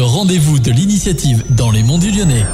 rendez-vous de l'initiative dans les monts du Lyonnais.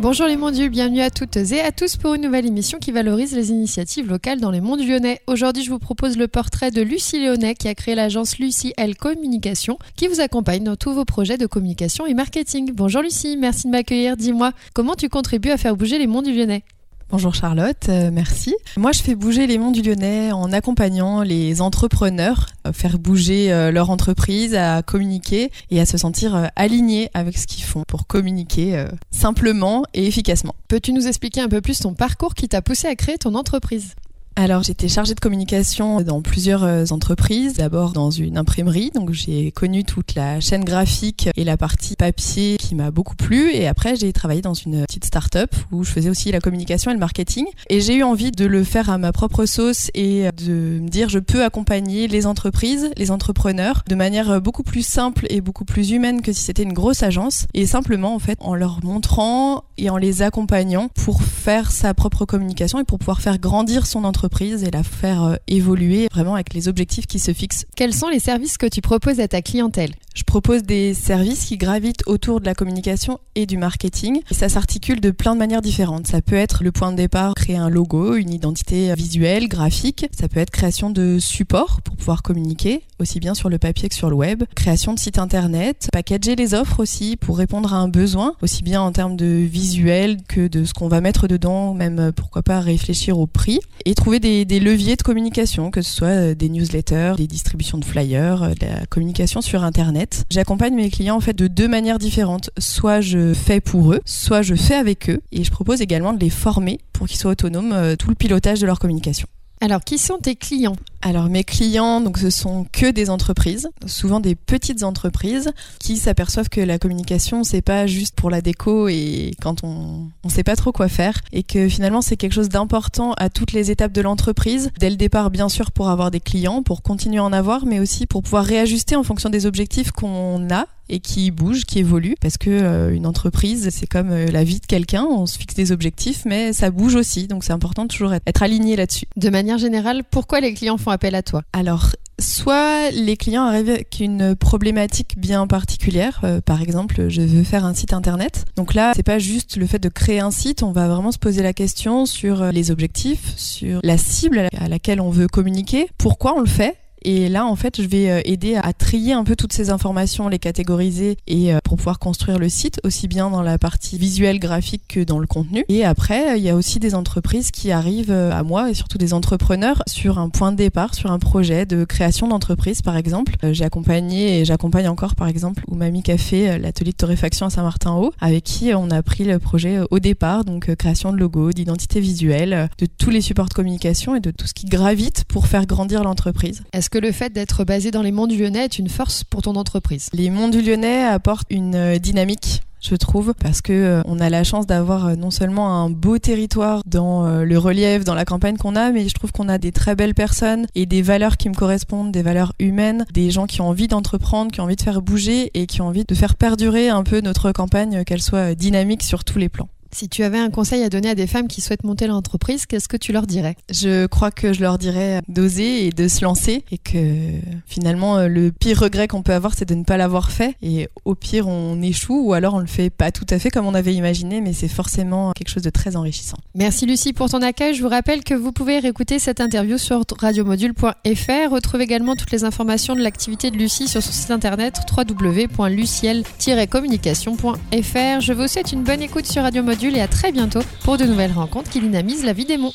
Bonjour les Mondiaux, bienvenue à toutes et à tous pour une nouvelle émission qui valorise les initiatives locales dans les du Lyonnais. Aujourd'hui, je vous propose le portrait de Lucie Léonet qui a créé l'agence Lucie L Communication qui vous accompagne dans tous vos projets de communication et marketing. Bonjour Lucie, merci de m'accueillir. Dis-moi, comment tu contribues à faire bouger les du Lyonnais? Bonjour Charlotte, euh, merci. Moi, je fais bouger les monts du Lyonnais en accompagnant les entrepreneurs à faire bouger euh, leur entreprise, à communiquer et à se sentir euh, alignés avec ce qu'ils font pour communiquer simplement et efficacement. Peux-tu nous expliquer un peu plus ton parcours qui t'a poussé à créer ton entreprise? Alors j'étais chargée de communication dans plusieurs euh, entreprises, d'abord dans une imprimerie, donc j'ai connu toute la chaîne graphique et la partie papier qui m'a beaucoup plu. Et après j'ai travaillé dans une petite start-up où je faisais aussi la communication et le marketing. Et j'ai eu envie de le faire à ma propre sauce et de me dire je peux accompagner les entreprises, les entrepreneurs de manière beaucoup plus simple et beaucoup plus humaine que si c'était une grosse agence. Et simplement en fait en leur montrant et en les accompagnant pour faire sa propre communication et pour pouvoir faire grandir son entreprise et la faire euh, évoluer vraiment avec les objectifs qui se fixent. Quels sont les services que tu proposes à ta clientèle? Je propose des services qui gravitent autour de la communication et du marketing. Et ça s'articule de plein de manières différentes. Ça peut être le point de départ, créer un logo, une identité visuelle, graphique. Ça peut être création de supports pour pouvoir communiquer, aussi bien sur le papier que sur le web. Création de sites internet, packager les offres aussi pour répondre à un besoin, aussi bien en termes de visuel que de ce qu'on va mettre dedans, même euh, pourquoi pas réfléchir au prix. Et trouver des, leviers de communication, que ce soit euh, des newsletters, des distributions de flyers, euh, de la communication sur Internet. J'accompagne mes clients en fait de deux manières différentes. Soit je fais pour eux, soit je fais avec eux, et je propose également de les former pour qu'ils soient autonomes euh, tout le pilotage de leur communication. Alors, qui sont tes clients? Alors mes clients, donc ce sont que des entreprises, souvent des petites entreprises qui s'aperçoivent que la communication c'est pas juste pour la déco et quand on on sait pas trop quoi faire et que finalement c'est quelque chose d'important à toutes les étapes de l'entreprise, dès le départ bien sûr pour avoir des clients, pour continuer à en avoir, mais aussi pour pouvoir réajuster en fonction des objectifs qu'on a et qui bougent, qui évoluent, parce que euh, une entreprise, c'est comme euh, la vie de quelqu'un, on se fixe des objectifs, mais ça bouge aussi, donc c'est important de toujours être, être aligné là-dessus. De manière générale, pourquoi les clients font appel à toi? Alors, soit les clients arrivent avec une problématique bien particulière. Euh, par exemple, je veux faire un site internet. Donc là, c'est pas juste le fait de créer un site. On va vraiment se poser la question sur les objectifs, sur la cible à laquelle on veut communiquer, pourquoi on le fait et là, en fait, je vais euh, aider à trier un peu toutes ces informations, les catégoriser et euh, pour pouvoir construire le site, aussi bien dans la partie visuelle, graphique que dans le contenu. Et après, il y a aussi des entreprises qui arrivent euh, à moi et surtout des entrepreneurs sur un point de départ, sur un projet de création d'entreprise, par exemple. J'ai accompagné et j'accompagne encore, par exemple, Oumami Café, l'atelier de torréfaction à Saint-Martin-Haut, avec qui on a pris le projet au départ, donc création de logo, d'identité visuelle, de tous les supports de communication et de tout ce qui gravite pour faire grandir l'entreprise que le fait d'être basé dans les monts du Lyonnais est une force pour ton entreprise Les monts du Lyonnais apportent une euh, dynamique je trouve, parce que euh, on a la chance d'avoir euh, non seulement un beau territoire dans le relief, dans la campagne qu'on a, mais je trouve qu'on a des très belles personnes et des valeurs qui me correspondent, des valeurs humaines, des gens qui ont envie d'entreprendre, qui ont envie de faire bouger et qui ont envie de faire perdurer un peu notre campagne, qu'elle soit dynamique sur tous les plans. Si tu avais un conseil à donner à des femmes qui souhaitent monter l'entreprise, qu'est-ce que tu leur dirais? Je crois que je leur dirais d'oser et de se lancer et que finalement euh, le pire regret qu'on peut avoir c'est de ne pas l'avoir fait et au pire on échoue ou alors on le fait pas tout à fait comme on avait imaginé mais c'est forcément quelque chose de très enrichissant. Merci Lucie pour ton accueil. Je vous rappelle que vous pouvez réécouter cette interview sur radiomodule.fr. Retrouvez également toutes les informations de l'activité de Lucie sur son site internet www.luciel-communication.fr. Je vous souhaite une bonne écoute sur Radio Et à très bientôt pour de nouvelles rencontres qui dynamisent la vie des mots.